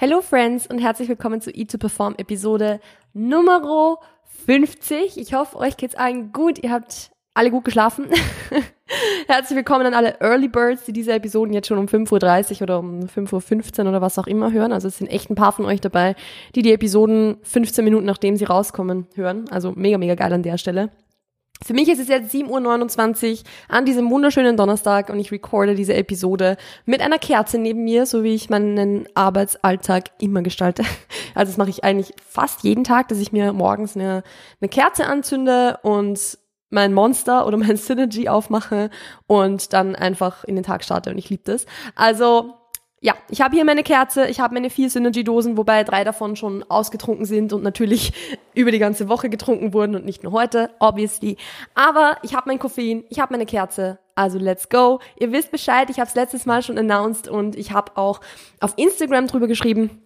Hello Friends und herzlich willkommen zu Eat to Perform Episode Nummer 50. Ich hoffe, euch geht's allen gut. Ihr habt alle gut geschlafen. herzlich willkommen an alle Early Birds, die diese Episoden jetzt schon um 5.30 Uhr oder um 5.15 Uhr oder was auch immer hören. Also es sind echt ein paar von euch dabei, die die Episoden 15 Minuten nachdem sie rauskommen hören. Also mega, mega geil an der Stelle. Für mich ist es jetzt 7.29 Uhr an diesem wunderschönen Donnerstag und ich recorde diese Episode mit einer Kerze neben mir, so wie ich meinen Arbeitsalltag immer gestalte. Also das mache ich eigentlich fast jeden Tag, dass ich mir morgens eine, eine Kerze anzünde und mein Monster oder mein Synergy aufmache und dann einfach in den Tag starte und ich liebe das. Also ja, ich habe hier meine Kerze, ich habe meine vier Synergy-Dosen, wobei drei davon schon ausgetrunken sind und natürlich über die ganze Woche getrunken wurden und nicht nur heute, obviously. Aber ich habe mein Koffein, ich habe meine Kerze, also let's go. Ihr wisst Bescheid, ich habe es letztes Mal schon announced und ich habe auch auf Instagram drüber geschrieben,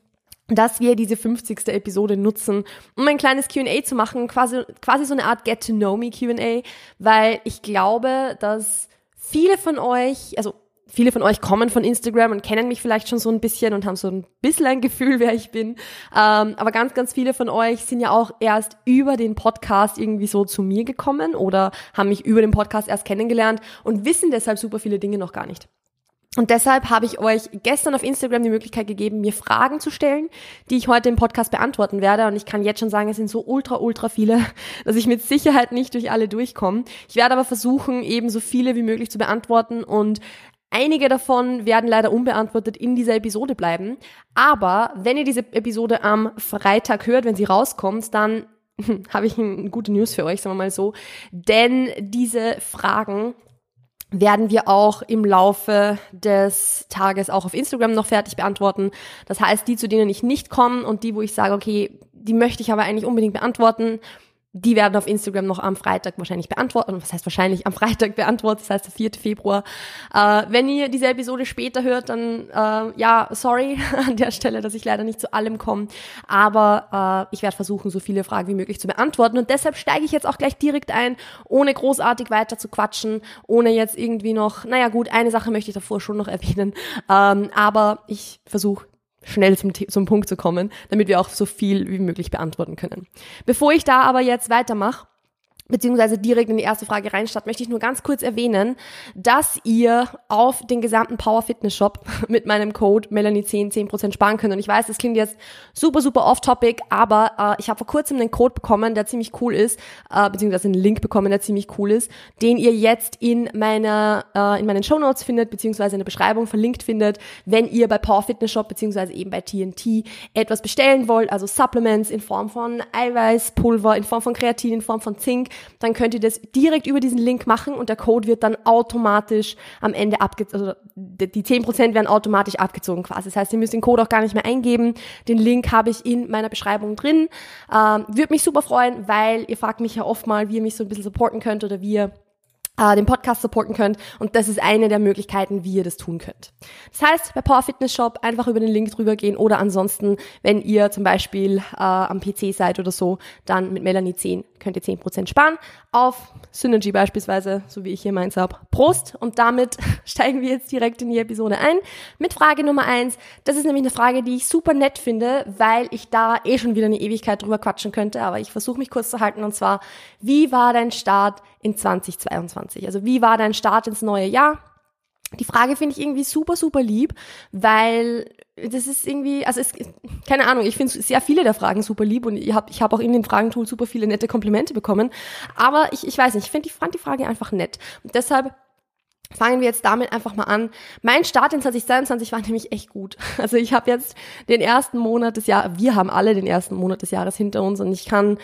dass wir diese 50. Episode nutzen, um ein kleines Q&A zu machen, quasi, quasi so eine Art Get-to-Know-Me Q&A, weil ich glaube, dass viele von euch, also Viele von euch kommen von Instagram und kennen mich vielleicht schon so ein bisschen und haben so ein bisschen ein Gefühl, wer ich bin. Ähm, aber ganz, ganz viele von euch sind ja auch erst über den Podcast irgendwie so zu mir gekommen oder haben mich über den Podcast erst kennengelernt und wissen deshalb super viele Dinge noch gar nicht. Und deshalb habe ich euch gestern auf Instagram die Möglichkeit gegeben, mir Fragen zu stellen, die ich heute im Podcast beantworten werde. Und ich kann jetzt schon sagen, es sind so ultra, ultra viele, dass ich mit Sicherheit nicht durch alle durchkomme. Ich werde aber versuchen, eben so viele wie möglich zu beantworten und Einige davon werden leider unbeantwortet in dieser Episode bleiben. Aber wenn ihr diese Episode am Freitag hört, wenn sie rauskommt, dann habe ich eine gute News für euch, sagen wir mal so. Denn diese Fragen werden wir auch im Laufe des Tages auch auf Instagram noch fertig beantworten. Das heißt, die, zu denen ich nicht komme und die, wo ich sage, okay, die möchte ich aber eigentlich unbedingt beantworten, die werden auf Instagram noch am Freitag wahrscheinlich beantwortet. Was heißt wahrscheinlich am Freitag beantwortet? Das heißt der 4. Februar. Äh, wenn ihr diese Episode später hört, dann äh, ja, sorry an der Stelle, dass ich leider nicht zu allem komme. Aber äh, ich werde versuchen, so viele Fragen wie möglich zu beantworten. Und deshalb steige ich jetzt auch gleich direkt ein, ohne großartig weiter zu quatschen, ohne jetzt irgendwie noch, naja gut, eine Sache möchte ich davor schon noch erwähnen. Ähm, aber ich versuche schnell zum, zum Punkt zu kommen, damit wir auch so viel wie möglich beantworten können. Bevor ich da aber jetzt weitermache, beziehungsweise direkt in die erste Frage reinstatt, möchte ich nur ganz kurz erwähnen, dass ihr auf den gesamten Power Fitness Shop mit meinem Code Melanie10 10% sparen könnt. Und ich weiß, das klingt jetzt super, super off-topic, aber äh, ich habe vor kurzem einen Code bekommen, der ziemlich cool ist, äh, beziehungsweise einen Link bekommen, der ziemlich cool ist, den ihr jetzt in meiner, äh, in meinen Show Notes findet, beziehungsweise in der Beschreibung verlinkt findet, wenn ihr bei Power Fitness Shop, beziehungsweise eben bei TNT etwas bestellen wollt, also Supplements in Form von Eiweißpulver, in Form von Kreatin, in Form von Zink, dann könnt ihr das direkt über diesen Link machen und der Code wird dann automatisch am Ende abgezogen, also die 10% werden automatisch abgezogen quasi. Das heißt, ihr müsst den Code auch gar nicht mehr eingeben. Den Link habe ich in meiner Beschreibung drin. Ähm, Würde mich super freuen, weil ihr fragt mich ja oft mal, wie ihr mich so ein bisschen supporten könnt oder wie ihr äh, den Podcast supporten könnt. Und das ist eine der Möglichkeiten, wie ihr das tun könnt. Das heißt, bei Power Fitness Shop einfach über den Link drüber gehen oder ansonsten, wenn ihr zum Beispiel äh, am PC seid oder so, dann mit Melanie 10 könnt ihr 10% sparen auf Synergy beispielsweise, so wie ich hier meins habe. Prost! Und damit steigen wir jetzt direkt in die Episode ein mit Frage Nummer eins. Das ist nämlich eine Frage, die ich super nett finde, weil ich da eh schon wieder eine Ewigkeit drüber quatschen könnte, aber ich versuche mich kurz zu halten und zwar, wie war dein Start in 2022? Also wie war dein Start ins neue Jahr? Die Frage finde ich irgendwie super, super lieb, weil das ist irgendwie, also es, keine Ahnung, ich finde sehr viele der Fragen super lieb und ich habe ich hab auch in dem Fragentool super viele nette Komplimente bekommen. Aber ich, ich weiß nicht, ich finde die, fand die Frage einfach nett. Und deshalb fangen wir jetzt damit einfach mal an. Mein Start in 2022 war nämlich echt gut. Also ich habe jetzt den ersten Monat des Jahres, wir haben alle den ersten Monat des Jahres hinter uns und ich kann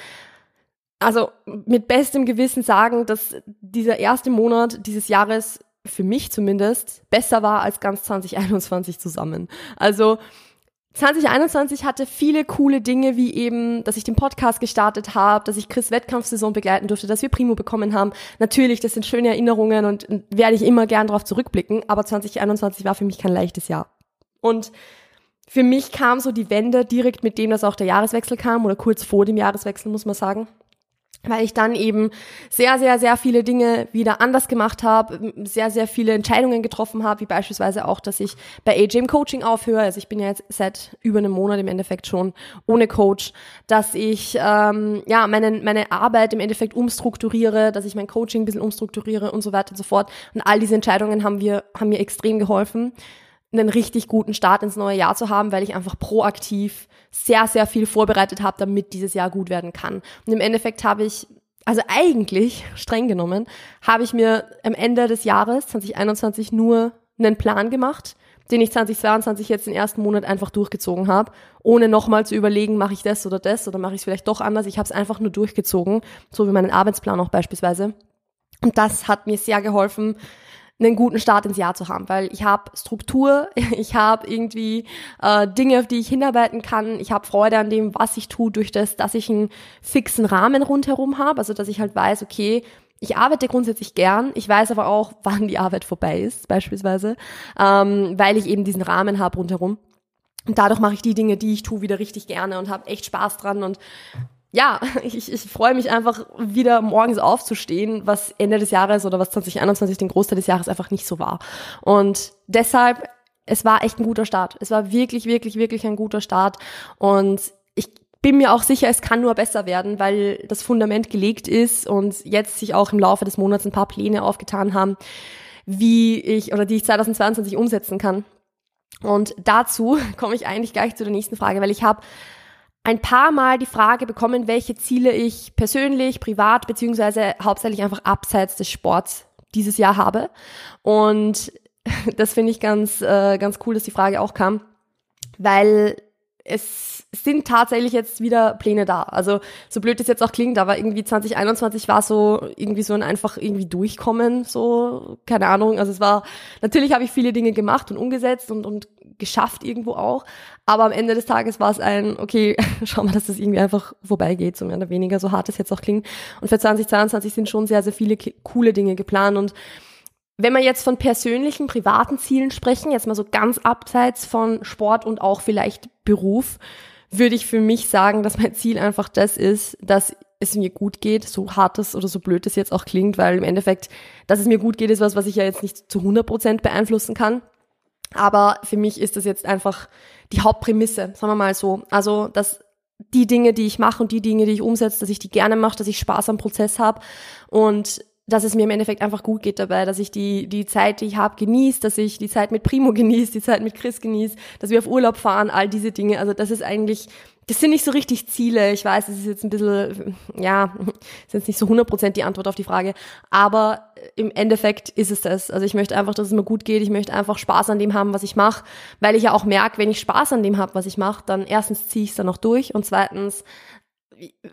also mit bestem Gewissen sagen, dass dieser erste Monat dieses Jahres für mich zumindest, besser war als ganz 2021 zusammen. Also 2021 hatte viele coole Dinge, wie eben, dass ich den Podcast gestartet habe, dass ich Chris Wettkampfsaison begleiten durfte, dass wir Primo bekommen haben. Natürlich, das sind schöne Erinnerungen und werde ich immer gern darauf zurückblicken, aber 2021 war für mich kein leichtes Jahr. Und für mich kam so die Wende direkt mit dem, dass auch der Jahreswechsel kam oder kurz vor dem Jahreswechsel, muss man sagen. Weil ich dann eben sehr, sehr, sehr viele Dinge wieder anders gemacht habe, sehr, sehr viele Entscheidungen getroffen habe, wie beispielsweise auch, dass ich bei AJ Coaching aufhöre. Also ich bin ja jetzt seit über einem Monat im Endeffekt schon ohne Coach, dass ich ähm, ja meine, meine Arbeit im Endeffekt umstrukturiere, dass ich mein Coaching ein bisschen umstrukturiere und so weiter und so fort. Und all diese Entscheidungen haben wir, haben mir extrem geholfen einen richtig guten Start ins neue Jahr zu haben, weil ich einfach proaktiv sehr, sehr viel vorbereitet habe, damit dieses Jahr gut werden kann. Und im Endeffekt habe ich, also eigentlich, streng genommen, habe ich mir am Ende des Jahres 2021 nur einen Plan gemacht, den ich 2022 jetzt den ersten Monat einfach durchgezogen habe, ohne nochmal zu überlegen, mache ich das oder das oder mache ich es vielleicht doch anders. Ich habe es einfach nur durchgezogen, so wie meinen Arbeitsplan auch beispielsweise. Und das hat mir sehr geholfen, einen guten Start ins Jahr zu haben, weil ich habe Struktur, ich habe irgendwie äh, Dinge, auf die ich hinarbeiten kann, ich habe Freude an dem, was ich tue, durch das, dass ich einen fixen Rahmen rundherum habe, also dass ich halt weiß, okay, ich arbeite grundsätzlich gern, ich weiß aber auch, wann die Arbeit vorbei ist, beispielsweise, ähm, weil ich eben diesen Rahmen habe rundherum. Und dadurch mache ich die Dinge, die ich tue, wieder richtig gerne und habe echt Spaß dran und ja, ich, ich freue mich einfach wieder morgens aufzustehen, was Ende des Jahres oder was 2021 den Großteil des Jahres einfach nicht so war. Und deshalb, es war echt ein guter Start. Es war wirklich, wirklich, wirklich ein guter Start. Und ich bin mir auch sicher, es kann nur besser werden, weil das Fundament gelegt ist und jetzt sich auch im Laufe des Monats ein paar Pläne aufgetan haben, wie ich oder die ich 2022 umsetzen kann. Und dazu komme ich eigentlich gleich zu der nächsten Frage, weil ich habe ein paar Mal die Frage bekommen, welche Ziele ich persönlich, privat beziehungsweise hauptsächlich einfach abseits des Sports dieses Jahr habe. Und das finde ich ganz, äh, ganz cool, dass die Frage auch kam, weil es sind tatsächlich jetzt wieder Pläne da. Also so blöd es jetzt auch klingt, aber irgendwie 2021 war so irgendwie so ein einfach irgendwie durchkommen, so keine Ahnung. Also es war natürlich habe ich viele Dinge gemacht und umgesetzt und und geschafft irgendwo auch, aber am Ende des Tages war es ein okay, schau mal, dass das irgendwie einfach vorbeigeht, so mehr oder weniger, so hart es jetzt auch klingt. Und für 2022 sind schon sehr sehr viele coole Dinge geplant und wenn wir jetzt von persönlichen, privaten Zielen sprechen, jetzt mal so ganz abseits von Sport und auch vielleicht Beruf, würde ich für mich sagen, dass mein Ziel einfach das ist, dass es mir gut geht, so hart es oder so blöd es jetzt auch klingt, weil im Endeffekt, dass es mir gut geht, ist was, was ich ja jetzt nicht zu 100 Prozent beeinflussen kann. Aber für mich ist das jetzt einfach die Hauptprämisse, sagen wir mal so. Also, dass die Dinge, die ich mache und die Dinge, die ich umsetze, dass ich die gerne mache, dass ich Spaß am Prozess habe und dass es mir im Endeffekt einfach gut geht dabei, dass ich die, die Zeit, die ich habe, genieße, dass ich die Zeit mit Primo genieße, die Zeit mit Chris genieße, dass wir auf Urlaub fahren, all diese Dinge. Also das ist eigentlich, das sind nicht so richtig Ziele. Ich weiß, das ist jetzt ein bisschen, ja, ist jetzt nicht so 100% die Antwort auf die Frage, aber im Endeffekt ist es das. Also ich möchte einfach, dass es mir gut geht. Ich möchte einfach Spaß an dem haben, was ich mache, weil ich ja auch merke, wenn ich Spaß an dem habe, was ich mache, dann erstens ziehe ich es dann noch durch und zweitens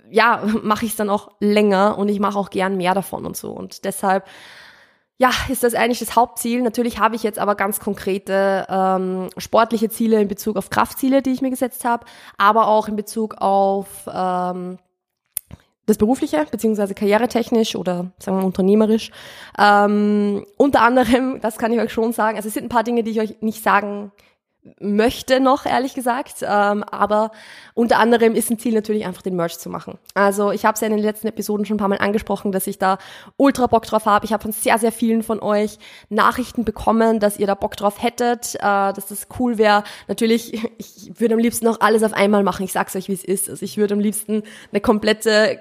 ja, mache ich es dann auch länger und ich mache auch gern mehr davon und so. Und deshalb, ja, ist das eigentlich das Hauptziel. Natürlich habe ich jetzt aber ganz konkrete ähm, sportliche Ziele in Bezug auf Kraftziele, die ich mir gesetzt habe, aber auch in Bezug auf ähm, das Berufliche, beziehungsweise karrieretechnisch oder sagen wir unternehmerisch. Ähm, unter anderem, das kann ich euch schon sagen, also es sind ein paar Dinge, die ich euch nicht sagen möchte noch, ehrlich gesagt. Ähm, aber unter anderem ist ein Ziel natürlich einfach den Merch zu machen. Also ich habe es ja in den letzten Episoden schon ein paar Mal angesprochen, dass ich da ultra Bock drauf habe. Ich habe von sehr, sehr vielen von euch Nachrichten bekommen, dass ihr da Bock drauf hättet, äh, dass das cool wäre. Natürlich, ich würde am liebsten noch alles auf einmal machen. Ich sag's euch, wie es ist. Also ich würde am liebsten eine komplette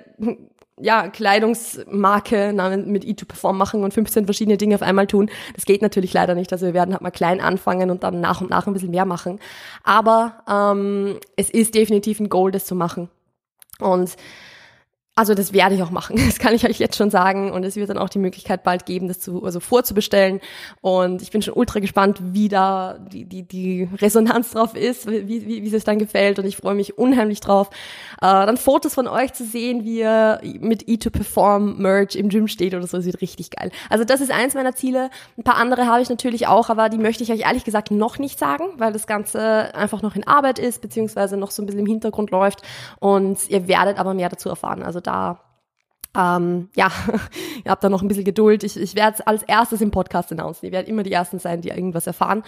ja, Kleidungsmarke mit E2Perform machen und 15 verschiedene Dinge auf einmal tun. Das geht natürlich leider nicht. Also wir werden halt mal klein anfangen und dann nach und nach ein bisschen mehr machen. Aber ähm, es ist definitiv ein Goal, das zu machen. Und also das werde ich auch machen, das kann ich euch jetzt schon sagen. Und es wird dann auch die Möglichkeit bald geben, das zu, also vorzubestellen. Und ich bin schon ultra gespannt, wie da die, die, die Resonanz drauf ist, wie, wie, wie es dann gefällt. Und ich freue mich unheimlich drauf, äh, dann Fotos von euch zu sehen, wie ihr mit E2Perform Merch im Gym steht oder so, das wird richtig geil. Also das ist eins meiner Ziele, ein paar andere habe ich natürlich auch, aber die möchte ich euch ehrlich gesagt noch nicht sagen, weil das Ganze einfach noch in Arbeit ist, beziehungsweise noch so ein bisschen im Hintergrund läuft. Und ihr werdet aber mehr dazu erfahren, also da ähm, ja, ihr habt da noch ein bisschen Geduld. Ich, ich werde es als erstes im Podcast announcen. Ihr werdet immer die Ersten sein, die irgendwas erfahren.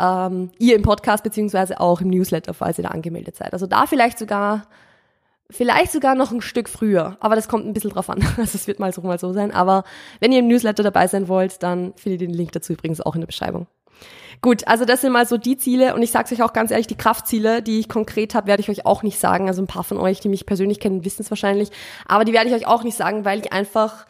Ähm, ihr im Podcast beziehungsweise auch im Newsletter, falls ihr da angemeldet seid. Also da vielleicht sogar Vielleicht sogar noch ein Stück früher, aber das kommt ein bisschen drauf an. Also es wird mal so, mal so sein. Aber wenn ihr im Newsletter dabei sein wollt, dann findet ihr den Link dazu übrigens auch in der Beschreibung. Gut, also das sind mal so die Ziele und ich sage euch auch ganz ehrlich, die Kraftziele, die ich konkret habe, werde ich euch auch nicht sagen. Also ein paar von euch, die mich persönlich kennen, wissen es wahrscheinlich, aber die werde ich euch auch nicht sagen, weil ich einfach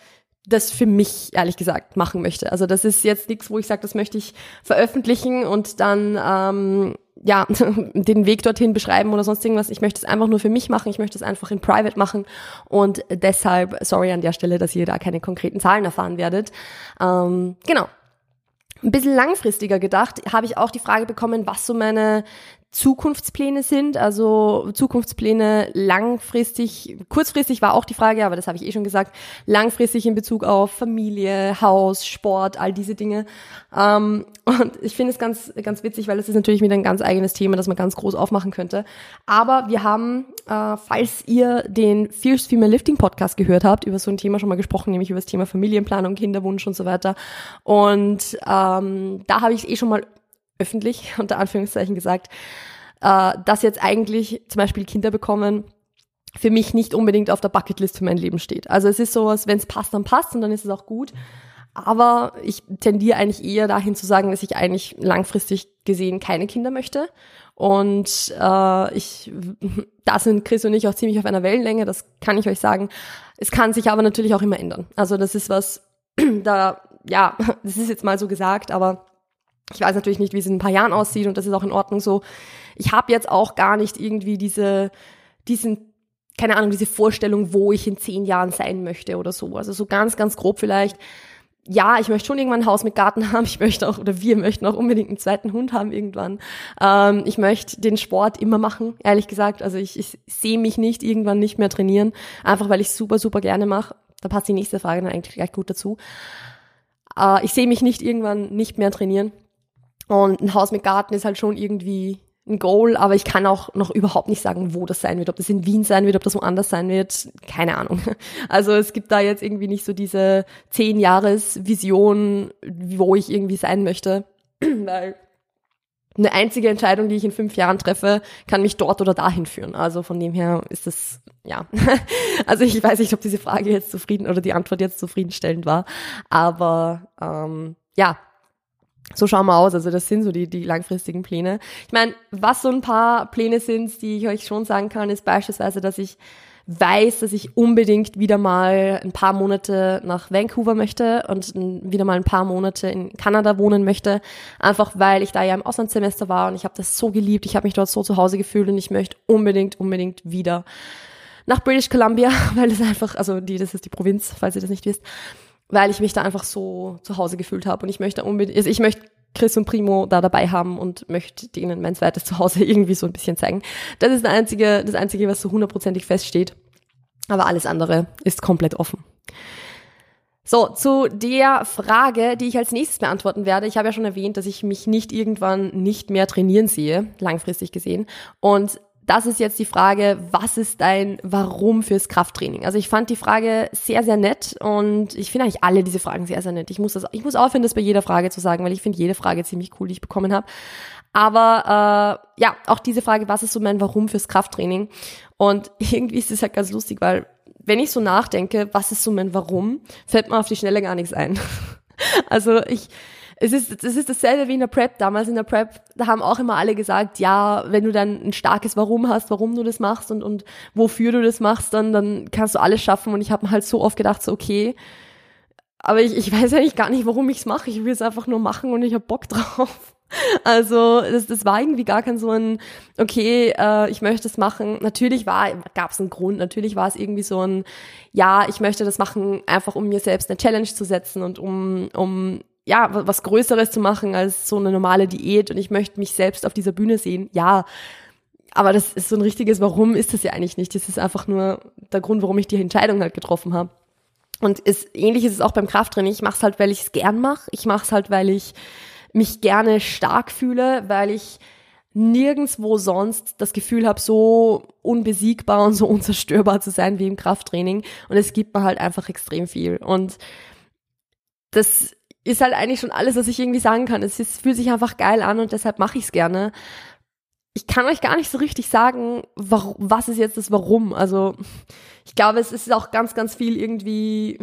das für mich ehrlich gesagt machen möchte. Also das ist jetzt nichts, wo ich sage, das möchte ich veröffentlichen und dann ähm, ja den Weg dorthin beschreiben oder sonst irgendwas. Ich möchte es einfach nur für mich machen. Ich möchte es einfach in Private machen und deshalb sorry an der Stelle, dass ihr da keine konkreten Zahlen erfahren werdet. Ähm, genau. Ein bisschen langfristiger gedacht, habe ich auch die Frage bekommen, was so meine Zukunftspläne sind, also Zukunftspläne langfristig, kurzfristig war auch die Frage, aber das habe ich eh schon gesagt, langfristig in Bezug auf Familie, Haus, Sport, all diese Dinge. Ähm, und ich finde es ganz, ganz witzig, weil es ist natürlich wieder ein ganz eigenes Thema, das man ganz groß aufmachen könnte. Aber wir haben, äh, falls ihr den Fierce Female Lifting Podcast gehört habt, über so ein Thema schon mal gesprochen, nämlich über das Thema Familienplanung, Kinderwunsch und so weiter. Und ähm, da habe ich es eh schon mal öffentlich, unter Anführungszeichen gesagt, äh, dass jetzt eigentlich zum Beispiel Kinder bekommen für mich nicht unbedingt auf der Bucketlist für mein Leben steht. Also es ist sowas, wenn es passt, dann passt und dann ist es auch gut. Aber ich tendiere eigentlich eher dahin zu sagen, dass ich eigentlich langfristig gesehen keine Kinder möchte. Und äh, ich, da sind Chris und ich auch ziemlich auf einer Wellenlänge, das kann ich euch sagen. Es kann sich aber natürlich auch immer ändern. Also das ist was, da, ja, das ist jetzt mal so gesagt, aber ich weiß natürlich nicht, wie es in ein paar Jahren aussieht und das ist auch in Ordnung so. Ich habe jetzt auch gar nicht irgendwie diese, diesen, keine Ahnung, diese Vorstellung, wo ich in zehn Jahren sein möchte oder so. Also so ganz, ganz grob vielleicht. Ja, ich möchte schon irgendwann ein Haus mit Garten haben. Ich möchte auch, oder wir möchten auch unbedingt einen zweiten Hund haben irgendwann. Ähm, ich möchte den Sport immer machen, ehrlich gesagt. Also ich, ich sehe mich nicht irgendwann nicht mehr trainieren, einfach weil ich super, super gerne mache. Da passt die nächste Frage dann eigentlich gleich gut dazu. Äh, ich sehe mich nicht irgendwann nicht mehr trainieren. Und ein Haus mit Garten ist halt schon irgendwie ein Goal, aber ich kann auch noch überhaupt nicht sagen, wo das sein wird, ob das in Wien sein wird, ob das woanders sein wird, keine Ahnung. Also es gibt da jetzt irgendwie nicht so diese zehn Jahres Vision, wo ich irgendwie sein möchte, weil eine einzige Entscheidung, die ich in fünf Jahren treffe, kann mich dort oder dahin führen. Also von dem her ist es, ja. Also ich weiß nicht, ob diese Frage jetzt zufrieden oder die Antwort jetzt zufriedenstellend war, aber ähm, ja, so schauen wir aus. Also das sind so die, die langfristigen Pläne. Ich meine, was so ein paar Pläne sind, die ich euch schon sagen kann, ist beispielsweise, dass ich weiß, dass ich unbedingt wieder mal ein paar Monate nach Vancouver möchte und wieder mal ein paar Monate in Kanada wohnen möchte. Einfach weil ich da ja im Auslandssemester war und ich habe das so geliebt. Ich habe mich dort so zu Hause gefühlt und ich möchte unbedingt, unbedingt wieder nach British Columbia, weil es einfach, also die, das ist die Provinz, falls ihr das nicht wisst weil ich mich da einfach so zu Hause gefühlt habe und ich möchte unbedingt, also ich möchte Chris und Primo da dabei haben und möchte denen mein zweites Zuhause irgendwie so ein bisschen zeigen. Das ist das einzige, das einzige, was so hundertprozentig feststeht. Aber alles andere ist komplett offen. So, zu der Frage, die ich als nächstes beantworten werde. Ich habe ja schon erwähnt, dass ich mich nicht irgendwann nicht mehr trainieren sehe, langfristig gesehen. Und das ist jetzt die Frage, was ist dein Warum fürs Krafttraining? Also ich fand die Frage sehr, sehr nett und ich finde eigentlich alle diese Fragen sehr, sehr nett. Ich muss das, ich muss aufhören, das bei jeder Frage zu sagen, weil ich finde jede Frage ziemlich cool, die ich bekommen habe. Aber äh, ja, auch diese Frage, was ist so mein Warum fürs Krafttraining? Und irgendwie ist es halt ganz lustig, weil wenn ich so nachdenke, was ist so mein Warum, fällt mir auf die Schnelle gar nichts ein. also ich es ist, es ist dasselbe wie in der Prep. Damals in der Prep, da haben auch immer alle gesagt, ja, wenn du dann ein starkes Warum hast, warum du das machst und, und wofür du das machst, dann, dann kannst du alles schaffen. Und ich habe mir halt so oft gedacht, so, okay, aber ich, ich weiß eigentlich gar nicht, warum ich es mache. Ich will es einfach nur machen und ich habe Bock drauf. Also das, das war irgendwie gar kein so ein, okay, äh, ich möchte es machen. Natürlich war, gab es einen Grund, natürlich war es irgendwie so ein, ja, ich möchte das machen, einfach um mir selbst eine Challenge zu setzen und um, um ja, was Größeres zu machen als so eine normale Diät und ich möchte mich selbst auf dieser Bühne sehen. Ja, aber das ist so ein richtiges Warum ist das ja eigentlich nicht. Das ist einfach nur der Grund, warum ich die Entscheidung halt getroffen habe. Und ist, ähnlich ist es auch beim Krafttraining. Ich mache es halt, weil ich es gern mache. Ich mache es halt, weil ich mich gerne stark fühle, weil ich nirgendswo sonst das Gefühl habe, so unbesiegbar und so unzerstörbar zu sein wie im Krafttraining. Und es gibt mir halt einfach extrem viel. Und das ist halt eigentlich schon alles, was ich irgendwie sagen kann. Es ist, fühlt sich einfach geil an und deshalb mache ich es gerne. ich kann euch gar nicht so richtig sagen, was ist jetzt das Warum. Also ich glaube, es ist auch ganz, ganz viel irgendwie,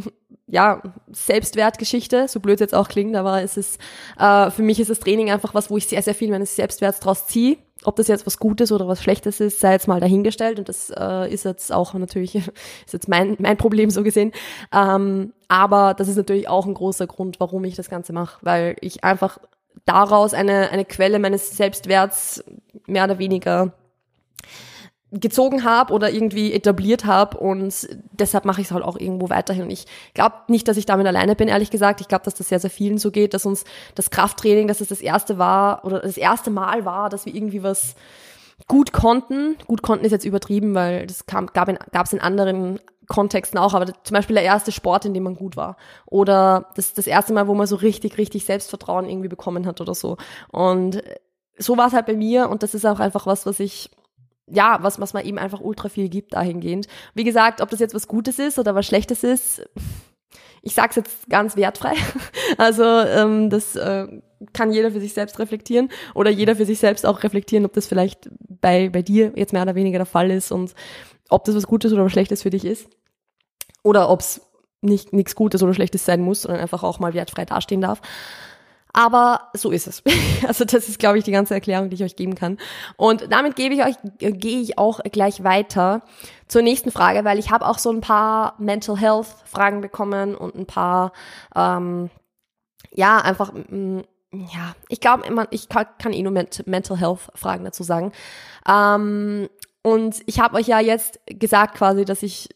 ja, Selbstwertgeschichte, so blöd es jetzt auch klingt, aber es ist, äh, für mich ist das Training einfach was, wo ich sehr, sehr viel meines Selbstwerts draus ziehe. Ob das jetzt was Gutes oder was Schlechtes ist, sei jetzt mal dahingestellt. Und das äh, ist jetzt auch natürlich, ist jetzt mein, mein Problem so gesehen. Ähm, aber das ist natürlich auch ein großer Grund, warum ich das Ganze mache, weil ich einfach daraus eine, eine Quelle meines Selbstwerts mehr oder weniger gezogen habe oder irgendwie etabliert habe und deshalb mache ich es halt auch irgendwo weiterhin. Und ich glaube nicht, dass ich damit alleine bin, ehrlich gesagt. Ich glaube, dass das sehr, sehr vielen so geht, dass uns das Krafttraining, dass es das erste war oder das erste Mal war, dass wir irgendwie was gut konnten. Gut konnten ist jetzt übertrieben, weil das kam, gab es in, in anderen Kontexten auch, aber zum Beispiel der erste Sport, in dem man gut war. Oder das, das erste Mal, wo man so richtig, richtig Selbstvertrauen irgendwie bekommen hat oder so. Und so war es halt bei mir und das ist auch einfach was, was ich ja, was, was man eben einfach ultra viel gibt dahingehend. Wie gesagt, ob das jetzt was Gutes ist oder was Schlechtes ist, ich sag's jetzt ganz wertfrei. Also ähm, das äh, kann jeder für sich selbst reflektieren oder jeder für sich selbst auch reflektieren, ob das vielleicht bei, bei dir jetzt mehr oder weniger der Fall ist und ob das was Gutes oder was Schlechtes für dich ist. Oder ob es nicht nichts Gutes oder Schlechtes sein muss, sondern einfach auch mal wertfrei dastehen darf. Aber so ist es. Also das ist, glaube ich, die ganze Erklärung, die ich euch geben kann. Und damit gebe ich euch, gehe ich auch gleich weiter zur nächsten Frage, weil ich habe auch so ein paar Mental Health Fragen bekommen und ein paar, ähm, ja, einfach, mm, ja, ich glaube, ich kann eh nur Mental Health Fragen dazu sagen. Ähm, und ich habe euch ja jetzt gesagt quasi, dass ich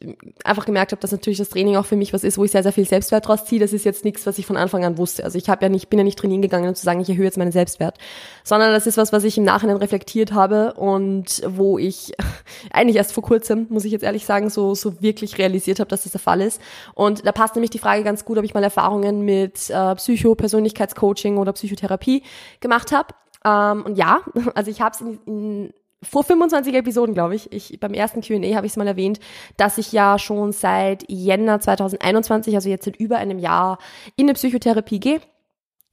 einfach gemerkt habe, dass natürlich das Training auch für mich was ist, wo ich sehr, sehr viel Selbstwert draus ziehe. Das ist jetzt nichts, was ich von Anfang an wusste. Also ich habe ja nicht, bin ja nicht trainieren gegangen, um zu sagen, ich erhöhe jetzt meinen Selbstwert, sondern das ist was, was ich im Nachhinein reflektiert habe und wo ich eigentlich erst vor kurzem, muss ich jetzt ehrlich sagen, so, so wirklich realisiert habe, dass das der Fall ist. Und da passt nämlich die Frage ganz gut, ob ich mal Erfahrungen mit äh, Psycho, Persönlichkeitscoaching oder Psychotherapie gemacht habe. Ähm, und ja, also ich habe es in, in vor 25 Episoden, glaube ich, ich beim ersten Q&A habe ich es mal erwähnt, dass ich ja schon seit Jänner 2021, also jetzt seit über einem Jahr, in eine Psychotherapie gehe.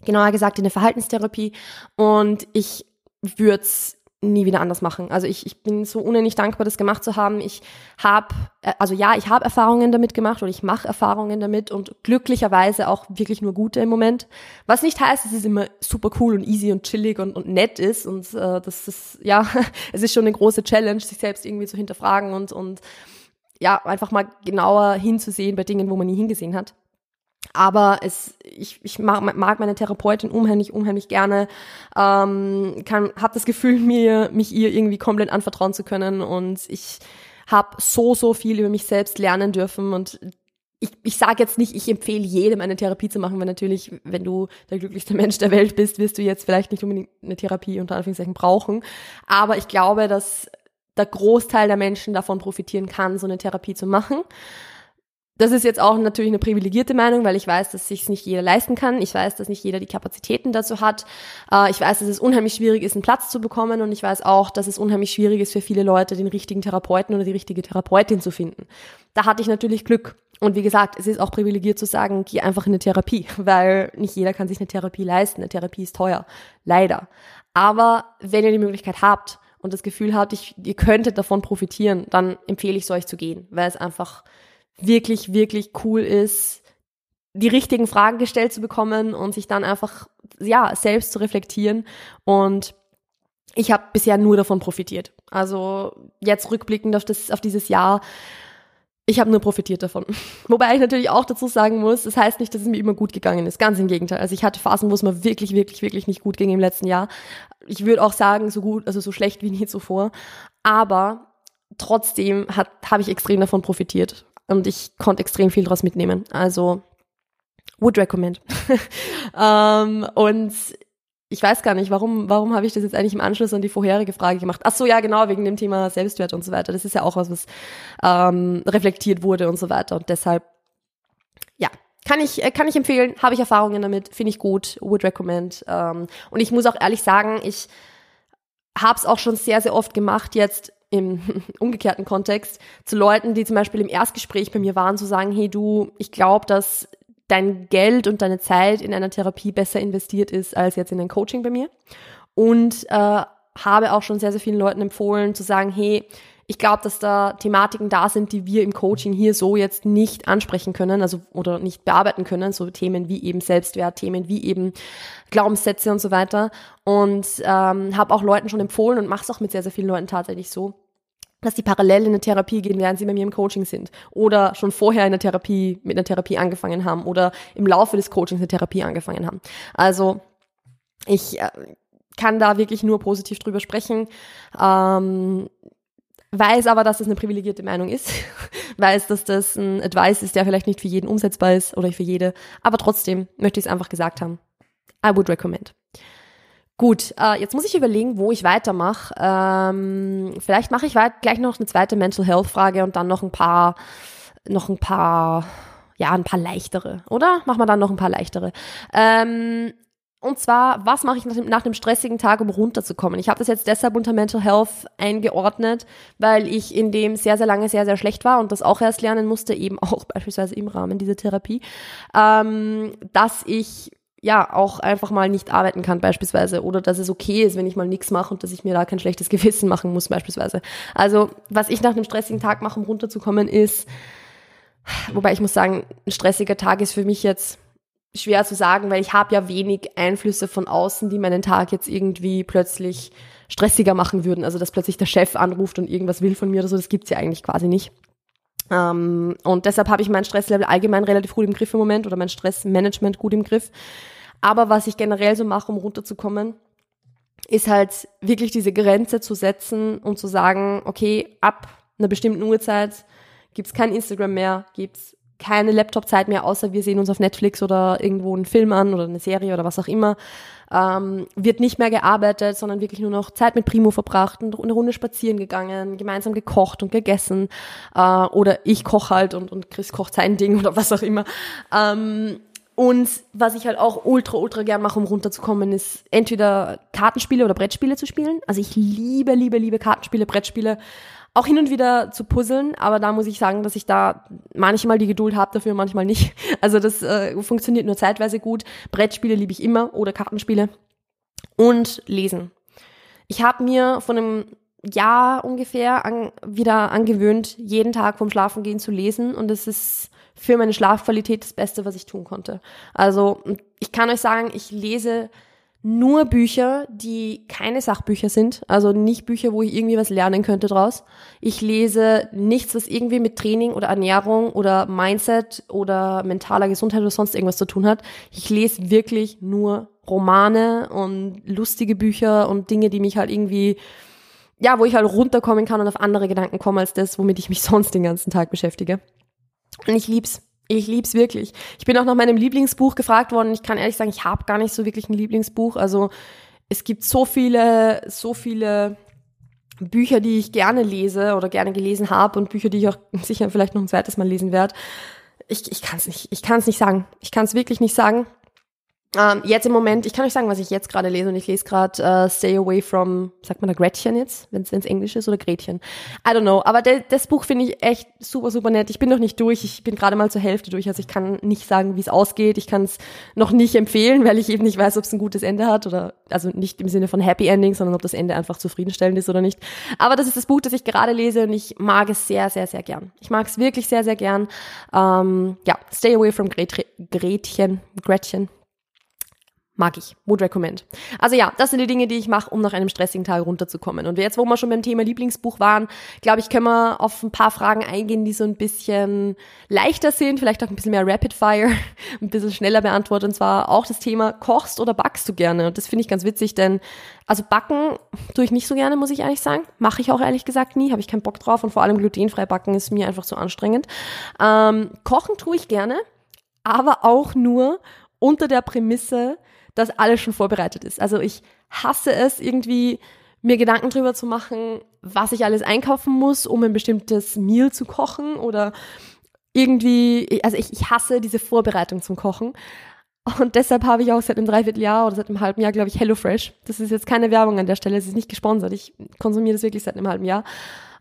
Genauer gesagt in eine Verhaltenstherapie. Und ich würde es nie wieder anders machen. Also ich, ich bin so unendlich dankbar, das gemacht zu haben. Ich habe, äh, also ja, ich habe Erfahrungen damit gemacht oder ich mache Erfahrungen damit und glücklicherweise auch wirklich nur gute im Moment. Was nicht heißt, dass es immer super cool und easy und chillig und, und nett ist und äh, das ist, ja, es ist schon eine große Challenge, sich selbst irgendwie zu hinterfragen und, und ja, einfach mal genauer hinzusehen bei Dingen, wo man nie hingesehen hat. Aber es, ich, ich mag, mag meine Therapeutin unheimlich, unheimlich gerne. Ähm, kann, habe das Gefühl, mir mich ihr irgendwie komplett anvertrauen zu können und ich habe so so viel über mich selbst lernen dürfen und ich, ich sage jetzt nicht, ich empfehle jedem eine Therapie zu machen, weil natürlich, wenn du der glücklichste Mensch der Welt bist, wirst du jetzt vielleicht nicht unbedingt eine Therapie unter Anführungszeichen brauchen. Aber ich glaube, dass der Großteil der Menschen davon profitieren kann, so eine Therapie zu machen. Das ist jetzt auch natürlich eine privilegierte Meinung, weil ich weiß, dass sich nicht jeder leisten kann. Ich weiß, dass nicht jeder die Kapazitäten dazu hat. Äh, ich weiß, dass es unheimlich schwierig ist, einen Platz zu bekommen. Und ich weiß auch, dass es unheimlich schwierig ist für viele Leute, den richtigen Therapeuten oder die richtige Therapeutin zu finden. Da hatte ich natürlich Glück. Und wie gesagt, es ist auch privilegiert zu sagen, geh einfach in eine Therapie, weil nicht jeder kann sich eine Therapie leisten. Eine Therapie ist teuer. Leider. Aber wenn ihr die Möglichkeit habt und das Gefühl habt, ich, ihr könntet davon profitieren, dann empfehle ich es euch zu gehen, weil es einfach wirklich, wirklich cool ist, die richtigen Fragen gestellt zu bekommen und sich dann einfach, ja, selbst zu reflektieren. Und ich habe bisher nur davon profitiert. Also jetzt rückblickend auf, das, auf dieses Jahr, ich habe nur profitiert davon. Wobei ich natürlich auch dazu sagen muss, das heißt nicht, dass es mir immer gut gegangen ist. Ganz im Gegenteil. Also ich hatte Phasen, wo es mir wirklich, wirklich, wirklich nicht gut ging im letzten Jahr. Ich würde auch sagen, so gut, also so schlecht wie nie zuvor. Aber trotzdem habe ich extrem davon profitiert und ich konnte extrem viel daraus mitnehmen. Also would recommend. ähm, und ich weiß gar nicht, warum, warum habe ich das jetzt eigentlich im Anschluss an die vorherige Frage gemacht? Ach so, ja, genau, wegen dem Thema Selbstwert und so weiter. Das ist ja auch was, was ähm, reflektiert wurde und so weiter. Und deshalb, ja, kann ich, äh, kann ich empfehlen, habe ich Erfahrungen damit, finde ich gut, would recommend. Ähm, und ich muss auch ehrlich sagen, ich habe es auch schon sehr, sehr oft gemacht, jetzt im umgekehrten Kontext zu Leuten, die zum Beispiel im Erstgespräch bei mir waren, zu sagen, hey du, ich glaube, dass dein Geld und deine Zeit in einer Therapie besser investiert ist als jetzt in ein Coaching bei mir. Und äh, habe auch schon sehr, sehr vielen Leuten empfohlen zu sagen, hey, ich glaube, dass da Thematiken da sind, die wir im Coaching hier so jetzt nicht ansprechen können, also oder nicht bearbeiten können, so Themen wie eben Selbstwert, Themen wie eben Glaubenssätze und so weiter. Und ähm, habe auch Leuten schon empfohlen und mache es auch mit sehr, sehr vielen Leuten tatsächlich so, dass die parallel in eine Therapie gehen, während sie bei mir im Coaching sind. Oder schon vorher in der Therapie, mit einer Therapie angefangen haben oder im Laufe des Coachings eine Therapie angefangen haben. Also ich äh, kann da wirklich nur positiv drüber sprechen. Ähm, weiß aber, dass das eine privilegierte Meinung ist, weiß, dass das ein Advice ist, der vielleicht nicht für jeden umsetzbar ist oder für jede, aber trotzdem möchte ich es einfach gesagt haben. I would recommend. Gut, äh, jetzt muss ich überlegen, wo ich weitermache. Ähm, vielleicht mache ich gleich noch eine zweite Mental Health Frage und dann noch ein paar, noch ein paar, ja, ein paar leichtere, oder? Machen wir dann noch ein paar leichtere. Ähm, und zwar, was mache ich nach, dem, nach einem stressigen Tag, um runterzukommen? Ich habe das jetzt deshalb unter Mental Health eingeordnet, weil ich in dem sehr, sehr lange sehr, sehr schlecht war und das auch erst lernen musste, eben auch beispielsweise im Rahmen dieser Therapie, ähm, dass ich ja auch einfach mal nicht arbeiten kann beispielsweise oder dass es okay ist, wenn ich mal nichts mache und dass ich mir da kein schlechtes Gewissen machen muss beispielsweise. Also was ich nach einem stressigen Tag mache, um runterzukommen, ist, wobei ich muss sagen, ein stressiger Tag ist für mich jetzt schwer zu sagen, weil ich habe ja wenig Einflüsse von außen, die meinen Tag jetzt irgendwie plötzlich stressiger machen würden. Also dass plötzlich der Chef anruft und irgendwas will von mir oder so, das gibt's ja eigentlich quasi nicht. Ähm, und deshalb habe ich mein Stresslevel allgemein relativ gut im Griff im Moment oder mein Stressmanagement gut im Griff. Aber was ich generell so mache, um runterzukommen, ist halt wirklich diese Grenze zu setzen und zu sagen, okay, ab einer bestimmten Uhrzeit gibt's kein Instagram mehr, gibt's keine Laptop-Zeit mehr, außer wir sehen uns auf Netflix oder irgendwo einen Film an oder eine Serie oder was auch immer. Ähm, wird nicht mehr gearbeitet, sondern wirklich nur noch Zeit mit Primo verbracht, eine Runde spazieren gegangen, gemeinsam gekocht und gegessen. Äh, oder ich koche halt und, und Chris kocht sein Ding oder was auch immer. Ähm, und was ich halt auch ultra, ultra gern mache, um runterzukommen, ist entweder Kartenspiele oder Brettspiele zu spielen. Also ich liebe, liebe, liebe Kartenspiele, Brettspiele auch hin und wieder zu puzzeln, aber da muss ich sagen, dass ich da manchmal die Geduld habe dafür, manchmal nicht. Also das äh, funktioniert nur zeitweise gut. Brettspiele liebe ich immer oder Kartenspiele und lesen. Ich habe mir von einem Jahr ungefähr an, wieder angewöhnt, jeden Tag vom Schlafengehen zu lesen und es ist für meine Schlafqualität das Beste, was ich tun konnte. Also ich kann euch sagen, ich lese nur Bücher, die keine Sachbücher sind, also nicht Bücher, wo ich irgendwie was lernen könnte draus. Ich lese nichts, was irgendwie mit Training oder Ernährung oder Mindset oder mentaler Gesundheit oder sonst irgendwas zu tun hat. Ich lese wirklich nur Romane und lustige Bücher und Dinge, die mich halt irgendwie, ja, wo ich halt runterkommen kann und auf andere Gedanken komme als das, womit ich mich sonst den ganzen Tag beschäftige. Und ich lieb's. Ich lieb's wirklich. Ich bin auch nach meinem Lieblingsbuch gefragt worden. Ich kann ehrlich sagen, ich habe gar nicht so wirklich ein Lieblingsbuch. Also es gibt so viele, so viele Bücher, die ich gerne lese oder gerne gelesen habe und Bücher, die ich auch sicher vielleicht noch ein zweites Mal lesen werde. Ich, ich kann es nicht, ich kann es nicht sagen. Ich kann es wirklich nicht sagen. Ähm, jetzt im Moment, ich kann euch sagen, was ich jetzt gerade lese und ich lese gerade uh, Stay Away from, sagt man da Gretchen jetzt, wenn es Englisch ist oder Gretchen. I don't know, aber de, das Buch finde ich echt super, super nett. Ich bin noch nicht durch, ich bin gerade mal zur Hälfte durch, also ich kann nicht sagen, wie es ausgeht. Ich kann es noch nicht empfehlen, weil ich eben nicht weiß, ob es ein gutes Ende hat oder, also nicht im Sinne von Happy Ending, sondern ob das Ende einfach zufriedenstellend ist oder nicht. Aber das ist das Buch, das ich gerade lese und ich mag es sehr, sehr, sehr gern. Ich mag es wirklich sehr, sehr gern. Ähm, ja, Stay Away from Gret Gretchen, Gretchen mag ich. Would recommend. Also ja, das sind die Dinge, die ich mache, um nach einem stressigen Tag runterzukommen. Und jetzt, wo wir schon beim Thema Lieblingsbuch waren, glaube ich, können wir auf ein paar Fragen eingehen, die so ein bisschen leichter sind, vielleicht auch ein bisschen mehr Rapid Fire, ein bisschen schneller beantwortet. Und zwar auch das Thema, kochst oder backst du gerne? Und das finde ich ganz witzig, denn also backen tue ich nicht so gerne, muss ich ehrlich sagen. Mache ich auch ehrlich gesagt nie, habe ich keinen Bock drauf. Und vor allem glutenfrei backen ist mir einfach zu anstrengend. Ähm, kochen tue ich gerne, aber auch nur unter der Prämisse, dass alles schon vorbereitet ist. Also ich hasse es irgendwie, mir Gedanken drüber zu machen, was ich alles einkaufen muss, um ein bestimmtes Meal zu kochen oder irgendwie, also ich, ich hasse diese Vorbereitung zum Kochen. Und deshalb habe ich auch seit einem Dreivierteljahr oder seit einem halben Jahr, glaube ich, HelloFresh. Das ist jetzt keine Werbung an der Stelle, es ist nicht gesponsert. Ich konsumiere das wirklich seit einem halben Jahr.